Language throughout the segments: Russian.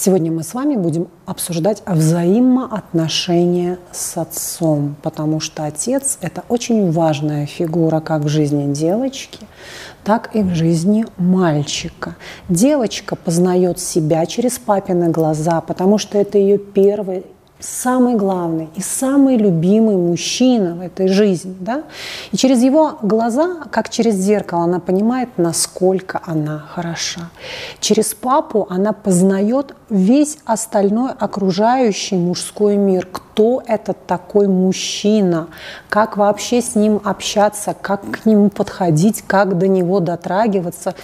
Сегодня мы с вами будем обсуждать взаимоотношения с отцом, потому что отец – это очень важная фигура как в жизни девочки, так и в жизни мальчика. Девочка познает себя через папины глаза, потому что это ее первый самый главный и самый любимый мужчина в этой жизни. Да? И через его глаза, как через зеркало, она понимает, насколько она хороша. Через папу она познает весь остальной окружающий мужской мир. Кто этот такой мужчина? Как вообще с ним общаться? Как к нему подходить? Как до него дотрагиваться?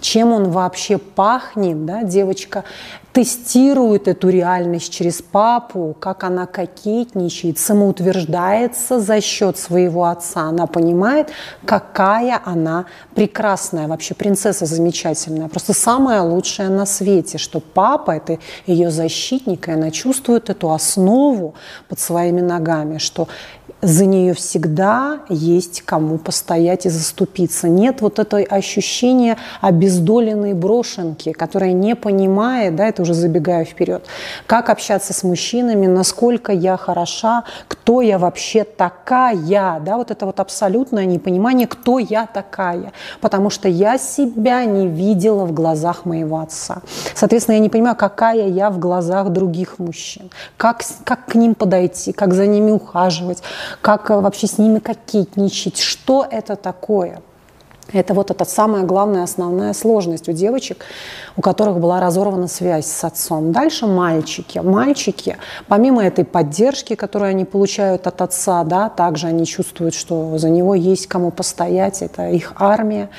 Чем он вообще пахнет? Да? Девочка тестирует эту реальность через папу, как она кокетничает, самоутверждается за счет своего отца. Она понимает, какая она прекрасная, вообще принцесса замечательная, просто самая лучшая на свете, что папа – это ее защитник, и она чувствует эту основу под своими ногами, что за нее всегда есть кому постоять и заступиться. Нет вот этой ощущения обездоленной брошенки, которая не понимает, да, это уже забегая вперед, как общаться с мужчинами, насколько я хороша, кто я вообще такая, да, вот это вот абсолютное непонимание, кто я такая, потому что я себя не видела в глазах моего отца. Соответственно, я не понимаю, какая я в глазах других мужчин, как, как к ним подойти, как за ними ухаживать, как э, вообще с ними кокетничать, что это такое. Это вот эта самая главная, основная сложность у девочек, у которых была разорвана связь с отцом. Дальше мальчики. Мальчики, помимо этой поддержки, которую они получают от отца, да, также они чувствуют, что за него есть кому постоять, это их армия.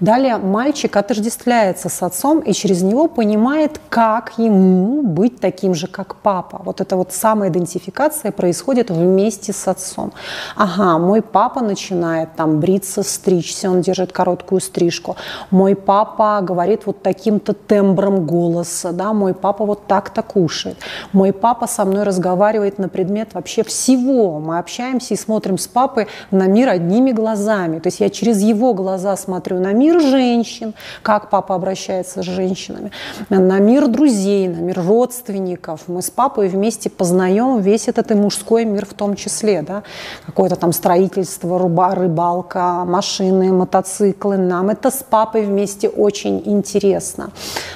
Далее мальчик отождествляется с отцом и через него понимает, как ему быть таким же, как папа. Вот эта вот самоидентификация происходит вместе с отцом. Ага, мой папа начинает там бриться, стричься, он держит короткую стрижку. Мой папа говорит вот таким-то тембром голоса, да, мой папа вот так-то кушает. Мой папа со мной разговаривает на предмет вообще всего. Мы общаемся и смотрим с папой на мир одними глазами. То есть я через его глаза смотрю на мир женщин, как папа обращается с женщинами, на мир друзей, на мир родственников. Мы с папой вместе познаем весь этот и мужской мир в том числе, да, какое-то там строительство, руба, рыбалка, машины, мотоциклы, циклы, нам это с папой вместе очень интересно.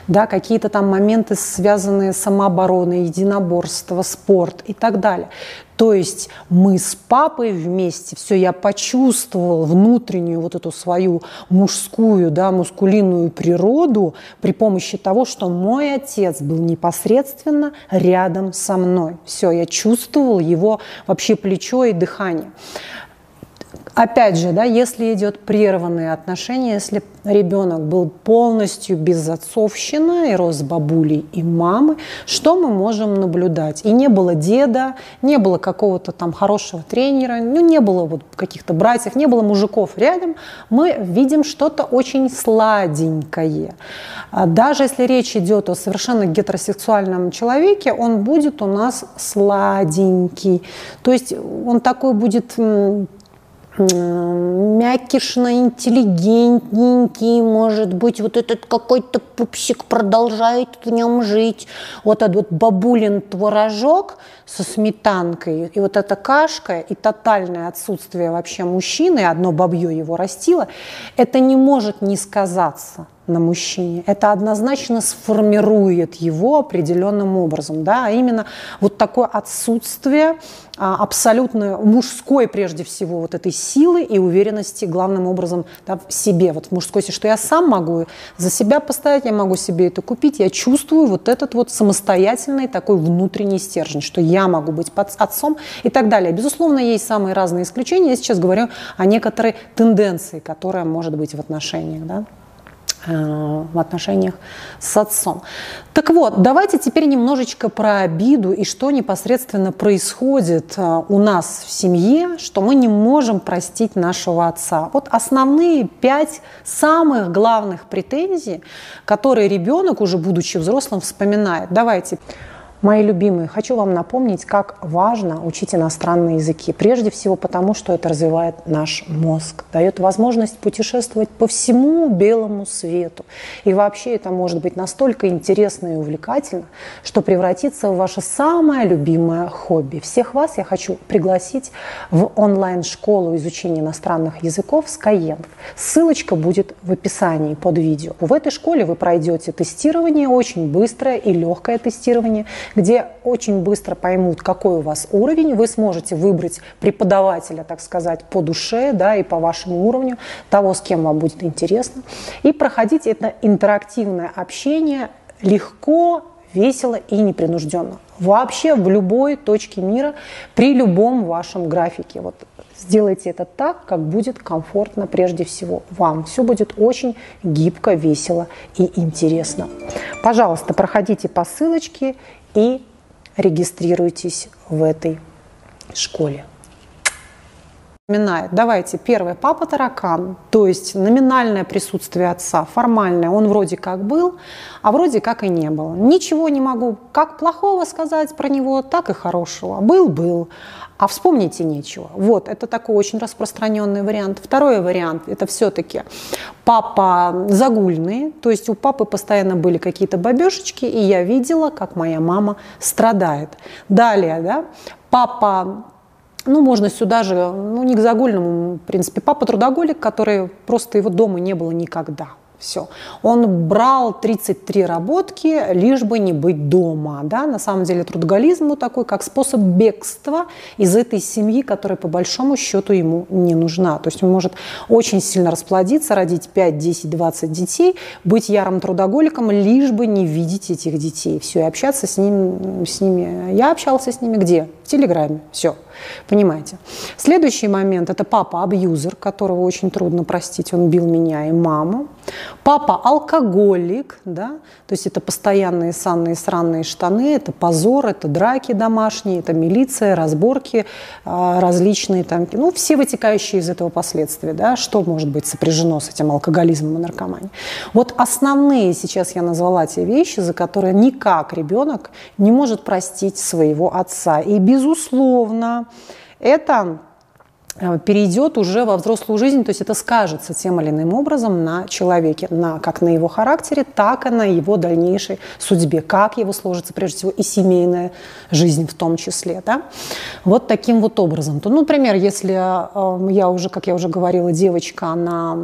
Да, какие-то там моменты, связанные с самообороной, единоборство, спорт и так далее. То есть мы с папой вместе, все, я почувствовал внутреннюю вот эту свою мужскую, да, мускулинную природу при помощи того, что мой отец был непосредственно рядом со мной. Все, я чувствовал его вообще плечо и дыхание. Опять же, да, если идет прерванные отношения, если ребенок был полностью без отцовщины и рос с бабулей и мамы, что мы можем наблюдать? И не было деда, не было какого-то там хорошего тренера, ну не было вот каких-то братьев, не было мужиков рядом, мы видим что-то очень сладенькое. А даже если речь идет о совершенно гетеросексуальном человеке, он будет у нас сладенький. То есть он такой будет мякишно, интеллигентненький, может быть, вот этот какой-то пупсик продолжает в нем жить. Вот этот вот бабулин творожок со сметанкой, и вот эта кашка, и тотальное отсутствие вообще мужчины, одно бабье его растило, это не может не сказаться на мужчине. Это однозначно сформирует его определенным образом, да, а именно вот такое отсутствие а, абсолютно мужской, прежде всего, вот этой силы и уверенности, главным образом, да, в себе, вот в мужской, что я сам могу за себя поставить, я могу себе это купить, я чувствую вот этот вот самостоятельный такой внутренний стержень, что я могу быть под отцом и так далее. Безусловно, есть самые разные исключения. Я сейчас говорю о некоторой тенденции, которая может быть в отношениях, да. Э, в отношениях с отцом. Так вот, давайте теперь немножечко про обиду и что непосредственно происходит э, у нас в семье, что мы не можем простить нашего отца. Вот основные пять самых главных претензий, которые ребенок, уже будучи взрослым, вспоминает. Давайте. Мои любимые, хочу вам напомнить, как важно учить иностранные языки. Прежде всего потому, что это развивает наш мозг, дает возможность путешествовать по всему белому свету. И вообще это может быть настолько интересно и увлекательно, что превратится в ваше самое любимое хобби. Всех вас я хочу пригласить в онлайн-школу изучения иностранных языков Skyeng. Ссылочка будет в описании под видео. В этой школе вы пройдете тестирование, очень быстрое и легкое тестирование, где очень быстро поймут, какой у вас уровень. Вы сможете выбрать преподавателя, так сказать, по душе да, и по вашему уровню, того, с кем вам будет интересно. И проходить это интерактивное общение легко, весело и непринужденно. Вообще в любой точке мира, при любом вашем графике. Вот сделайте это так, как будет комфортно прежде всего вам. Все будет очень гибко, весело и интересно. Пожалуйста, проходите по ссылочке и регистрируйтесь в этой школе. Напоминает. Давайте, первое, папа таракан, то есть номинальное присутствие отца, формальное, он вроде как был, а вроде как и не было. Ничего не могу как плохого сказать про него, так и хорошего. Был-был, а вспомните нечего. Вот, это такой очень распространенный вариант. Второй вариант – это все-таки папа загульный, то есть у папы постоянно были какие-то бабешечки, и я видела, как моя мама страдает. Далее, да, папа ну, можно сюда же, ну, не к загульному, в принципе, папа трудоголик, который просто его дома не было никогда. Все. Он брал 33 работки, лишь бы не быть дома. Да? На самом деле трудоголизм ну, такой, как способ бегства из этой семьи, которая по большому счету ему не нужна. То есть он может очень сильно расплодиться, родить 5, 10, 20 детей, быть ярым трудоголиком, лишь бы не видеть этих детей. Все, и общаться с, ним, с ними. Я общался с ними где? В Телеграме. Все. Понимаете? Следующий момент – это папа-абьюзер, которого очень трудно простить. Он бил меня и маму. Папа алкоголик, да, то есть это постоянные санные сраные штаны, это позор, это драки домашние, это милиция, разборки а, различные, там, ну, все вытекающие из этого последствия, да, что может быть сопряжено с этим алкоголизмом и наркоманией. Вот основные сейчас я назвала те вещи, за которые никак ребенок не может простить своего отца. И, безусловно, это Э, перейдет уже во взрослую жизнь, то есть это скажется тем или иным образом на человеке, на, как на его характере, так и на его дальнейшей судьбе, как его сложится прежде всего и семейная жизнь в том числе. Да? Вот таким вот образом. То, ну, например, если э, я уже, как я уже говорила, девочка, она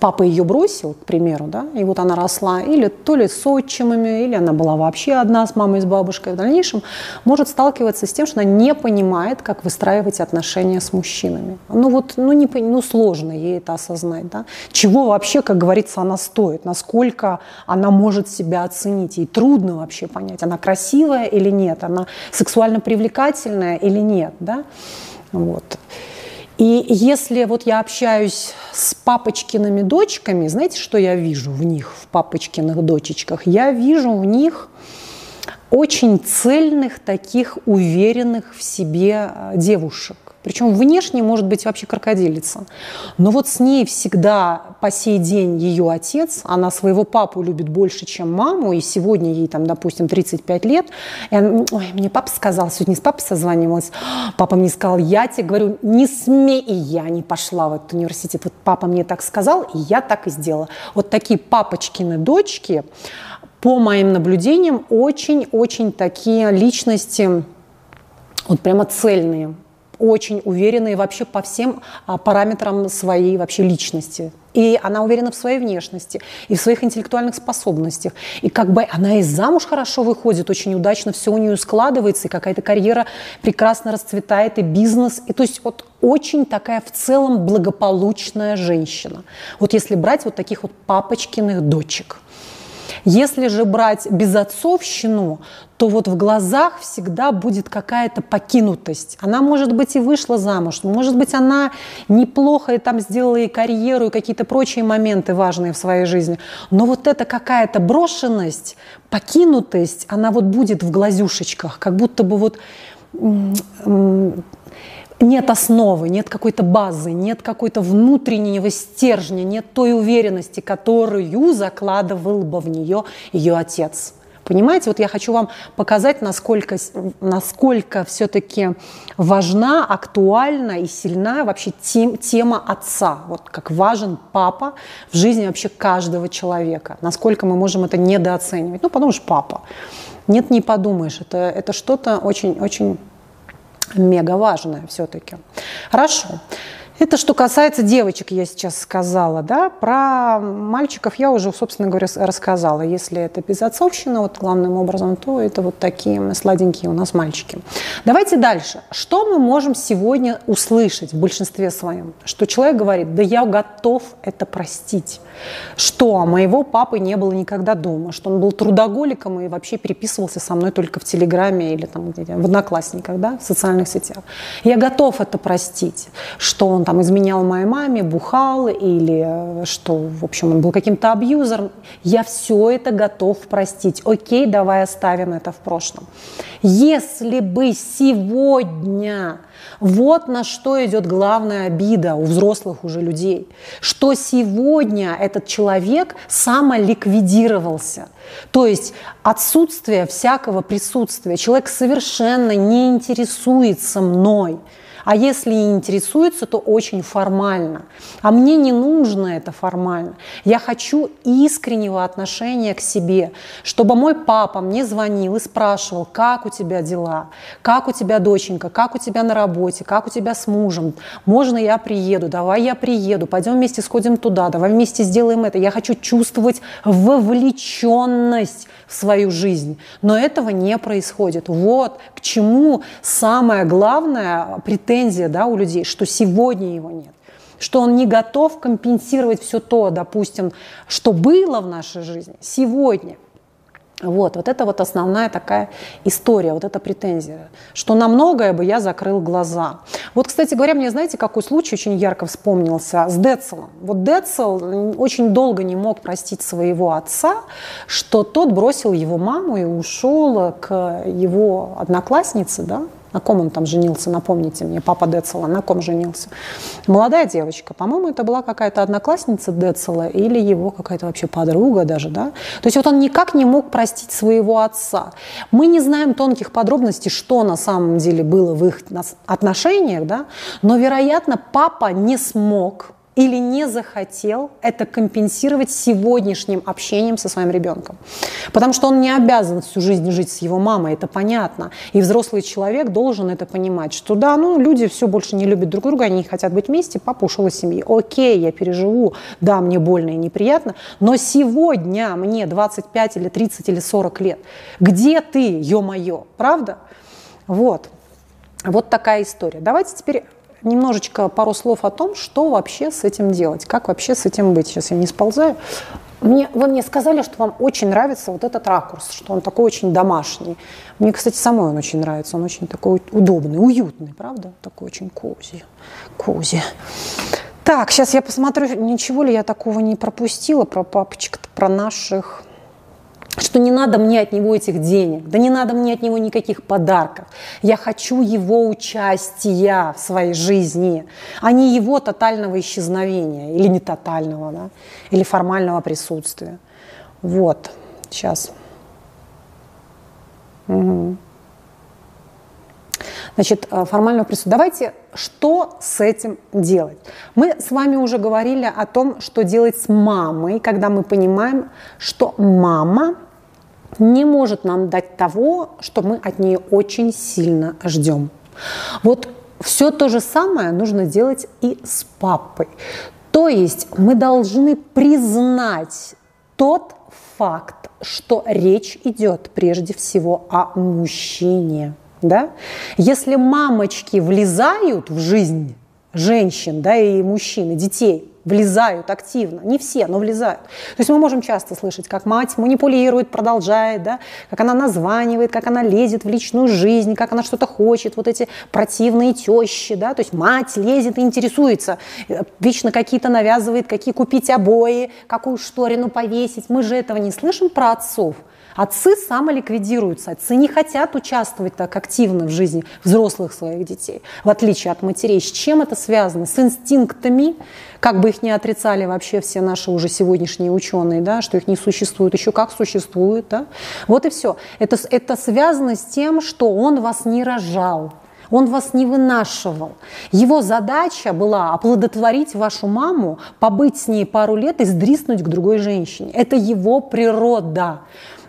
папа ее бросил, к примеру, да, и вот она росла или то ли с отчимами, или она была вообще одна с мамой и с бабушкой, в дальнейшем может сталкиваться с тем, что она не понимает, как выстраивать отношения с мужчинами. Ну вот, ну, не, ну сложно ей это осознать, да. Чего вообще, как говорится, она стоит, насколько она может себя оценить. Ей трудно вообще понять, она красивая или нет, она сексуально привлекательная или нет, да. Вот. И если вот я общаюсь с папочкиными дочками, знаете, что я вижу в них, в папочкиных дочечках? Я вижу в них очень цельных, таких уверенных в себе а, девушек. Причем внешне может быть вообще крокодилица. Но вот с ней всегда по сей день ее отец, она своего папу любит больше, чем маму, и сегодня ей там, допустим, 35 лет. И она, ой, мне папа сказал, сегодня с папой созванивалась, папа мне сказал, я тебе говорю, не смей, и я не пошла в этот университет. Вот папа мне так сказал, и я так и сделала. Вот такие папочкины дочки, по моим наблюдениям, очень-очень такие личности, вот прямо цельные, очень уверенные вообще по всем а, параметрам своей вообще личности. И она уверена в своей внешности, и в своих интеллектуальных способностях. И как бы она и замуж хорошо выходит, очень удачно все у нее складывается, и какая-то карьера прекрасно расцветает, и бизнес. И то есть вот очень такая в целом благополучная женщина. Вот если брать вот таких вот папочкиных дочек – если же брать безотцовщину, то вот в глазах всегда будет какая-то покинутость. Она, может быть, и вышла замуж, может быть, она неплохо и там сделала и карьеру, и какие-то прочие моменты важные в своей жизни. Но вот эта какая-то брошенность, покинутость, она вот будет в глазюшечках, как будто бы вот нет основы, нет какой-то базы, нет какой-то внутреннего стержня, нет той уверенности, которую закладывал бы в нее ее отец. Понимаете, вот я хочу вам показать, насколько, насколько все-таки важна, актуальна и сильна вообще тем, тема отца. Вот как важен папа в жизни вообще каждого человека. Насколько мы можем это недооценивать. Ну, потому что папа. Нет, не подумаешь. Это, это что-то очень-очень мега важное все-таки. Хорошо. Это что касается девочек, я сейчас сказала, да, про мальчиков я уже, собственно говоря, рассказала. Если это безотцовщина, вот главным образом, то это вот такие сладенькие у нас мальчики. Давайте дальше. Что мы можем сегодня услышать в большинстве своем? Что человек говорит, да я готов это простить. Что моего папы не было никогда дома, что он был трудоголиком и вообще переписывался со мной только в Телеграме или там в Одноклассниках, да, в социальных сетях. Я готов это простить, что он там изменял моей маме, бухал или э, что, в общем, он был каким-то абьюзером. Я все это готов простить. Окей, давай оставим это в прошлом. Если бы сегодня вот на что идет главная обида у взрослых уже людей, что сегодня этот человек самоликвидировался. То есть отсутствие всякого присутствия. Человек совершенно не интересуется мной. А если и интересуется, то очень формально. А мне не нужно это формально. Я хочу искреннего отношения к себе, чтобы мой папа мне звонил и спрашивал, как у тебя дела, как у тебя доченька, как у тебя на работе, как у тебя с мужем, можно я приеду, давай я приеду, пойдем вместе сходим туда, давай вместе сделаем это. Я хочу чувствовать вовлеченность в свою жизнь. Но этого не происходит. Вот к чему самое главное претензия да, у людей, что сегодня его нет что он не готов компенсировать все то, допустим, что было в нашей жизни сегодня – вот, вот это вот основная такая история, вот эта претензия, что на многое бы я закрыл глаза. Вот, кстати говоря, мне знаете, какой случай очень ярко вспомнился с Децелом. Вот Децел очень долго не мог простить своего отца, что тот бросил его маму и ушел к его однокласснице, да, на ком он там женился, напомните мне, папа Децела, на ком женился? Молодая девочка, по-моему, это была какая-то одноклассница Децела или его какая-то вообще подруга даже, да? То есть вот он никак не мог простить своего отца. Мы не знаем тонких подробностей, что на самом деле было в их отношениях, да? Но, вероятно, папа не смог или не захотел это компенсировать сегодняшним общением со своим ребенком. Потому что он не обязан всю жизнь жить с его мамой, это понятно. И взрослый человек должен это понимать, что да, ну люди все больше не любят друг друга, они не хотят быть вместе, папа ушел из семьи. Окей, я переживу, да, мне больно и неприятно, но сегодня мне 25 или 30 или 40 лет. Где ты, ё-моё, правда? Вот. Вот такая история. Давайте теперь немножечко пару слов о том, что вообще с этим делать, как вообще с этим быть. Сейчас я не сползаю. Мне, вы мне сказали, что вам очень нравится вот этот ракурс, что он такой очень домашний. Мне, кстати, самой он очень нравится. Он очень такой удобный, уютный, правда? Такой очень кози. Кози. Так, сейчас я посмотрю, ничего ли я такого не пропустила про папочек, про наших что не надо мне от него этих денег, да не надо мне от него никаких подарков. Я хочу его участия в своей жизни, а не его тотального исчезновения или не тотального, да, или формального присутствия. Вот, сейчас. Угу. Значит, э, формального присутствия. Давайте, что с этим делать? Мы с вами уже говорили о том, что делать с мамой, когда мы понимаем, что мама не может нам дать того, что мы от нее очень сильно ждем. Вот все то же самое нужно делать и с папой. То есть мы должны признать тот факт, что речь идет прежде всего о мужчине. Да? Если мамочки влезают в жизнь женщин да, и мужчин, и детей, влезают активно. Не все, но влезают. То есть мы можем часто слышать, как мать манипулирует, продолжает, да, как она названивает, как она лезет в личную жизнь, как она что-то хочет, вот эти противные тещи, да, то есть мать лезет и интересуется, вечно какие-то навязывает, какие купить обои, какую шторину повесить. Мы же этого не слышим про отцов. Отцы самоликвидируются, отцы не хотят участвовать так активно в жизни взрослых своих детей, в отличие от матерей. С чем это связано? С инстинктами, как бы их не отрицали вообще все наши уже сегодняшние ученые, да, что их не существует, еще как существует. Да? Вот и все. Это, это связано с тем, что он вас не рожал. Он вас не вынашивал. Его задача была оплодотворить вашу маму, побыть с ней пару лет и сдриснуть к другой женщине. Это его природа.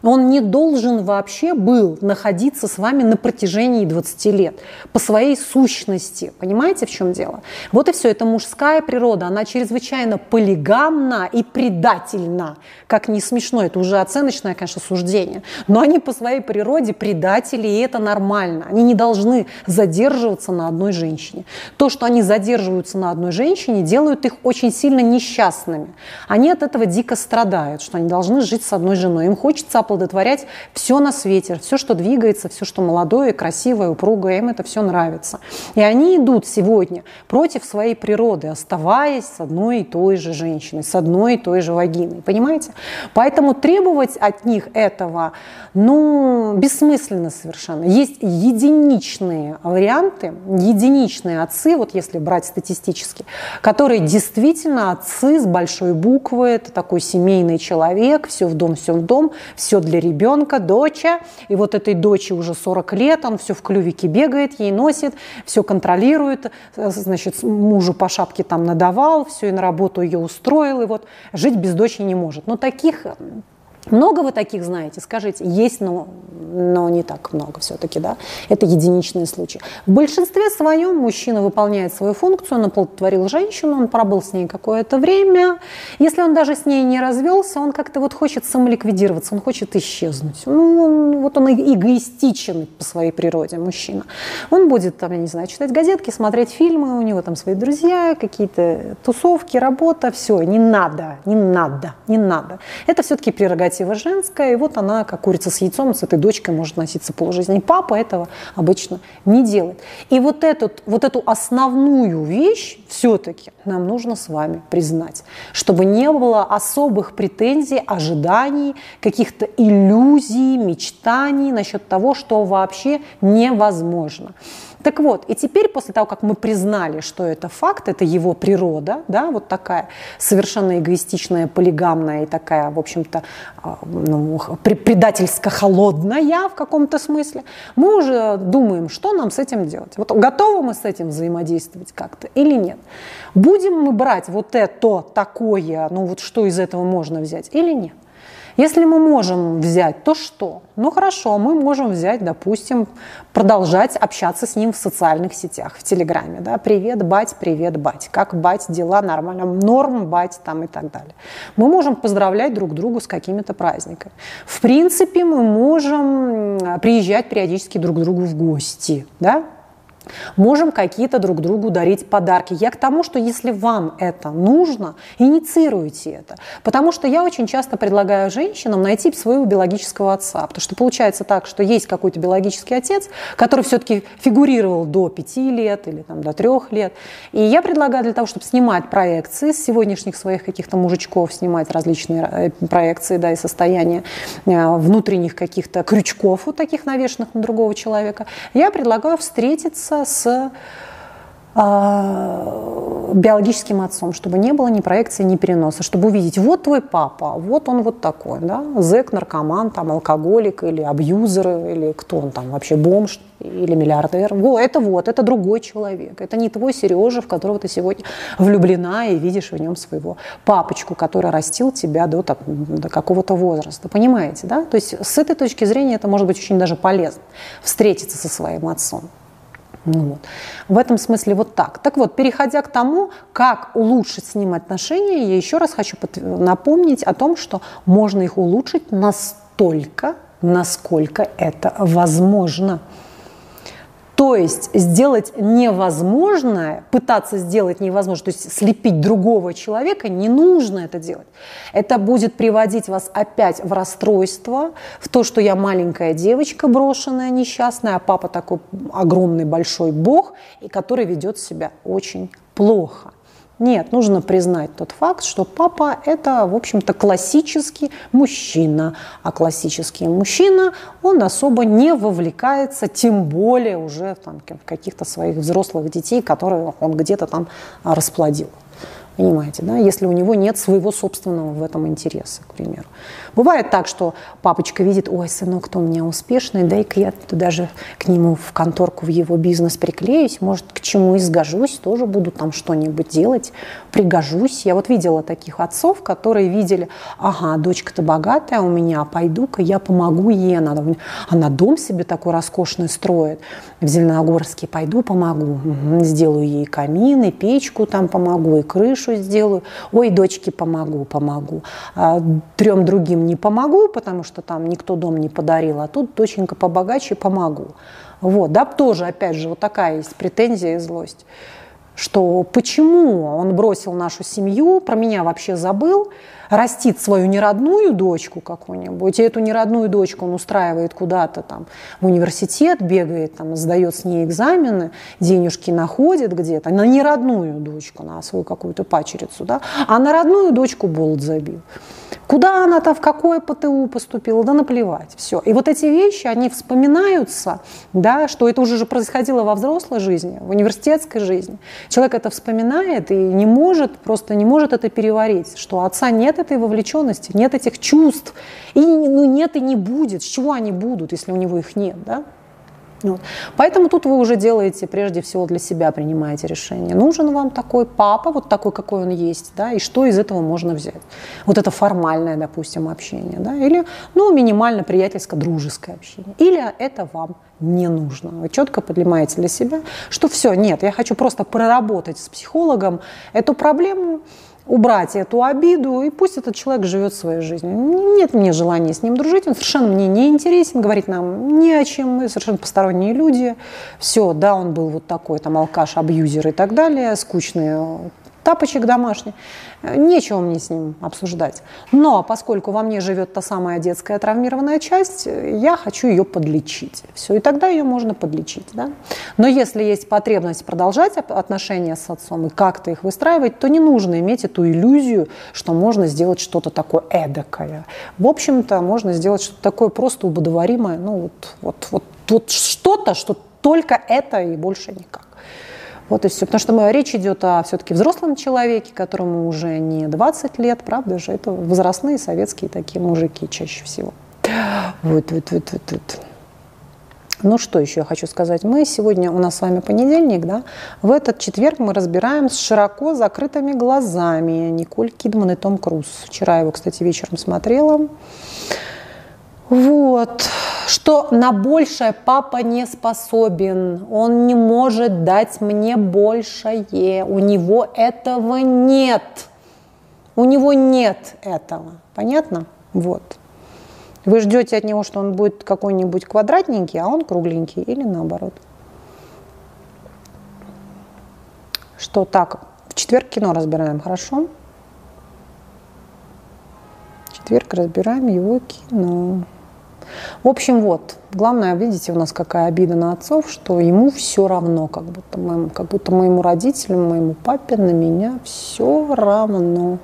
Он не должен вообще был находиться с вами на протяжении 20 лет по своей сущности. Понимаете, в чем дело? Вот и все. Это мужская природа. Она чрезвычайно полигамна и предательна. Как не смешно, это уже оценочное, конечно, суждение. Но они по своей природе предатели, и это нормально. Они не должны задерживаться на одной женщине. То, что они задерживаются на одной женщине, делают их очень сильно несчастными. Они от этого дико страдают, что они должны жить с одной женой. Им хочется оплодотворять все на свете, все, что двигается, все, что молодое, красивое, упругое, им это все нравится. И они идут сегодня против своей природы, оставаясь с одной и той же женщиной, с одной и той же вагиной, понимаете? Поэтому требовать от них этого, ну, бессмысленно совершенно. Есть единичные варианты, единичные отцы, вот если брать статистически, которые действительно отцы с большой буквы, это такой семейный человек, все в дом, все в дом, все для ребенка, доча, и вот этой дочи уже 40 лет, он все в клювике бегает, ей носит, все контролирует, э, значит, мужу по шапке там надавал, все и на работу ее устроил, и вот жить без дочери не может. Но таких много вы таких знаете? Скажите, есть, но, но не так много все-таки, да? Это единичные случаи. В большинстве своем мужчина выполняет свою функцию, он оплодотворил женщину, он пробыл с ней какое-то время. Если он даже с ней не развелся, он как-то вот хочет самоликвидироваться, он хочет исчезнуть. Ну, он, вот он эгоистичен по своей природе, мужчина. Он будет, там, я не знаю, читать газетки, смотреть фильмы, у него там свои друзья, какие-то тусовки, работа, все, не надо, не надо, не надо. Это все-таки прерогатива инициатива женская, и вот она, как курица с яйцом, с этой дочкой может носиться полжизни. Папа этого обычно не делает. И вот, этот, вот эту основную вещь все-таки нам нужно с вами признать, чтобы не было особых претензий, ожиданий, каких-то иллюзий, мечтаний насчет того, что вообще невозможно. Так вот, и теперь после того, как мы признали, что это факт, это его природа, да, вот такая совершенно эгоистичная, полигамная и такая, в общем-то, а, ну, предательско-холодная в каком-то смысле, мы уже думаем, что нам с этим делать. Вот готовы мы с этим взаимодействовать как-то или нет? Будем мы брать вот это такое, ну вот что из этого можно взять или нет? Если мы можем взять, то что? Ну хорошо, мы можем взять, допустим, продолжать общаться с ним в социальных сетях, в Телеграме. Да? Привет, бать, привет, бать. Как бать, дела нормально, норм, бать там и так далее. Мы можем поздравлять друг другу с какими-то праздниками. В принципе, мы можем приезжать периодически друг к другу в гости. Да? Можем какие-то друг другу дарить подарки. Я к тому, что если вам это нужно, инициируйте это. Потому что я очень часто предлагаю женщинам найти своего биологического отца. Потому что получается так, что есть какой-то биологический отец, который все-таки фигурировал до пяти лет или там, до трех лет. И я предлагаю для того, чтобы снимать проекции с сегодняшних своих каких-то мужичков, снимать различные э, проекции да, и состояния э, внутренних каких-то крючков у таких навешенных на другого человека, я предлагаю встретиться с а, биологическим отцом, чтобы не было ни проекции, ни переноса, чтобы увидеть, вот твой папа, вот он вот такой, да, зэк, наркоман, там, алкоголик или абьюзер, или кто он там вообще, бомж или миллиардер. Во, это вот, это другой человек, это не твой Сережа, в которого ты сегодня влюблена и видишь в нем своего папочку, который растил тебя до, до какого-то возраста, понимаете, да? То есть с этой точки зрения это может быть очень даже полезно, встретиться со своим отцом. Ну вот. В этом смысле вот так. Так вот, переходя к тому, как улучшить с ним отношения, я еще раз хочу напомнить о том, что можно их улучшить настолько, насколько это возможно. То есть сделать невозможное, пытаться сделать невозможное, то есть слепить другого человека, не нужно это делать. Это будет приводить вас опять в расстройство, в то, что я маленькая девочка брошенная, несчастная, а папа такой огромный большой бог, и который ведет себя очень плохо. Нет, нужно признать тот факт, что папа – это, в общем-то, классический мужчина. А классический мужчина, он особо не вовлекается, тем более уже там, в каких-то своих взрослых детей, которые он где-то там расплодил. Понимаете, да? Если у него нет своего собственного в этом интереса, к примеру. Бывает так, что папочка видит, ой, сынок, то у меня успешный, дай-ка я даже к нему в конторку, в его бизнес приклеюсь, может, к чему и сгожусь, тоже буду там что-нибудь делать, пригожусь. Я вот видела таких отцов, которые видели, ага, дочка-то богатая у меня, пойду-ка я помогу ей, она, она дом себе такой роскошный строит, в Зеленогорске пойду помогу, сделаю ей камин, и печку там помогу, и крышу сделаю, ой, дочке помогу, помогу. А трем другим не помогу, потому что там никто дом не подарил, а тут доченька побогаче помогу. Вот, да, тоже, опять же, вот такая есть претензия и злость что почему он бросил нашу семью, про меня вообще забыл, растит свою неродную дочку какую-нибудь, и эту неродную дочку он устраивает куда-то там в университет, бегает там, сдает с ней экзамены, денежки находит где-то, на неродную дочку, на свою какую-то пачерицу, да, а на родную дочку болт забил. Куда она там, в какое ПТУ поступила, да наплевать, все. И вот эти вещи, они вспоминаются, да, что это уже же происходило во взрослой жизни, в университетской жизни. Человек это вспоминает и не может, просто не может это переварить, что отца нет этой вовлеченности, нет этих чувств, и ну, нет и не будет. С чего они будут, если у него их нет, да? Вот. Поэтому тут вы уже делаете, прежде всего для себя принимаете решение. Нужен вам такой папа, вот такой, какой он есть, да, и что из этого можно взять. Вот это формальное, допустим, общение, да, или, ну, минимально приятельско-дружеское общение. Или это вам не нужно. Вы четко поднимаете для себя, что все, нет, я хочу просто проработать с психологом эту проблему, убрать эту обиду, и пусть этот человек живет своей жизнью. Нет мне желания с ним дружить, он совершенно мне не интересен, говорить нам ни о чем, мы совершенно посторонние люди. Все, да, он был вот такой, там, алкаш, абьюзер и так далее, скучный тапочек домашний. Нечего мне с ним обсуждать. Но поскольку во мне живет та самая детская травмированная часть, я хочу ее подлечить. Все, и тогда ее можно подлечить. Да? Но если есть потребность продолжать отношения с отцом и как-то их выстраивать, то не нужно иметь эту иллюзию, что можно сделать что-то такое эдакое. В общем-то, можно сделать что-то такое просто убодоворимое. Ну вот, вот, вот, вот что-то, что только это и больше никак. Вот и все. Потому что мы, речь идет о все-таки взрослом человеке, которому уже не 20 лет, правда же? Это возрастные советские такие мужики чаще всего. Вот, вот, вот, вот, вот. Ну что еще я хочу сказать? Мы сегодня, у нас с вами понедельник, да? В этот четверг мы разбираем с широко закрытыми глазами Николь Кидман и Том Круз. Вчера его, кстати, вечером смотрела. Вот, что на большее папа не способен, он не может дать мне большее, у него этого нет, у него нет этого, понятно? Вот. Вы ждете от него, что он будет какой-нибудь квадратненький, а он кругленький или наоборот. Что так, в четверг кино разбираем, хорошо? В четверг разбираем его кино. В общем, вот, главное, видите, у нас какая обида на отцов, что ему все равно, как будто, моему, как будто моему родителю, моему папе, на меня все равно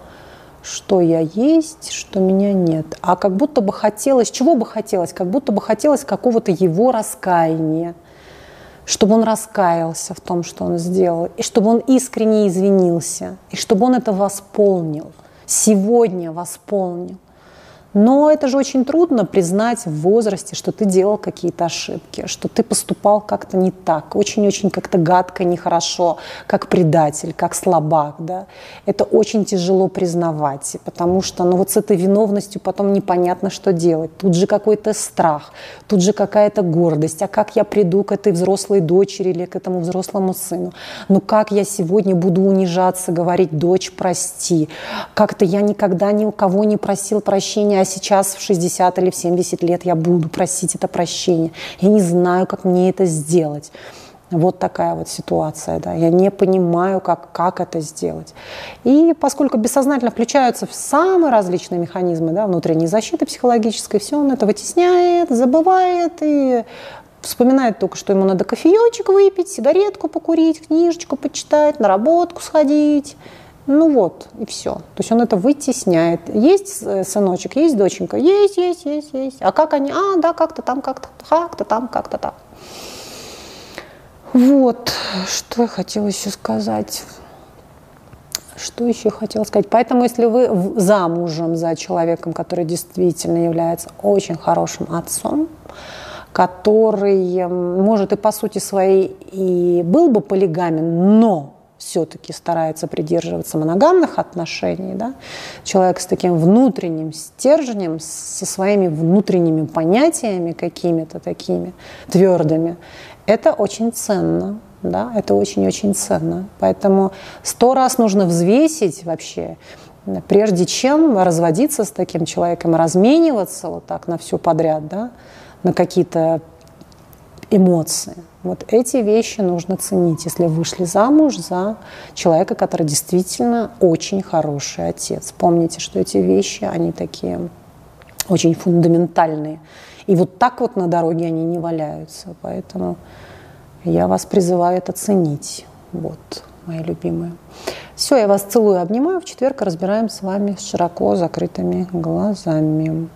что я есть, что меня нет. А как будто бы хотелось, чего бы хотелось? Как будто бы хотелось какого-то его раскаяния, чтобы он раскаялся в том, что он сделал, и чтобы он искренне извинился, и чтобы он это восполнил, сегодня восполнил. Но это же очень трудно признать в возрасте, что ты делал какие-то ошибки, что ты поступал как-то не так, очень-очень как-то гадко, нехорошо, как предатель, как слабак. Да? Это очень тяжело признавать, потому что ну, вот с этой виновностью потом непонятно, что делать. Тут же какой-то страх, тут же какая-то гордость. А как я приду к этой взрослой дочери или к этому взрослому сыну? Ну как я сегодня буду унижаться, говорить, дочь, прости? Как-то я никогда ни у кого не просил прощения, сейчас в 60 или в 70 лет я буду просить это прощение. Я не знаю, как мне это сделать. Вот такая вот ситуация, да. Я не понимаю, как, как это сделать. И поскольку бессознательно включаются в самые различные механизмы да, внутренней защиты психологической, все он это вытесняет, забывает и вспоминает только, что ему надо кофеечек выпить, сигаретку покурить, книжечку почитать, на работку сходить, ну вот, и все. То есть он это вытесняет. Есть э, сыночек, есть доченька, есть, есть, есть, есть. А как они? А, да, как-то там, как-то, как-то там, как-то там. Вот, что я хотела еще сказать. Что еще хотела сказать? Поэтому, если вы замужем за человеком, который действительно является очень хорошим отцом, который, может, и по сути своей и был бы полигамен, но все-таки старается придерживаться моногамных отношений, да, человек с таким внутренним стержнем, со своими внутренними понятиями какими-то такими твердыми, это очень ценно, да, это очень-очень ценно. Поэтому сто раз нужно взвесить вообще, прежде чем разводиться с таким человеком, размениваться вот так на все подряд, да, на какие-то эмоции. Вот эти вещи нужно ценить, если вышли замуж за человека, который действительно очень хороший отец. Помните, что эти вещи, они такие очень фундаментальные. И вот так вот на дороге они не валяются. Поэтому я вас призываю это ценить. Вот, мои любимые. Все, я вас целую, обнимаю. В четверг разбираем с вами с широко закрытыми глазами.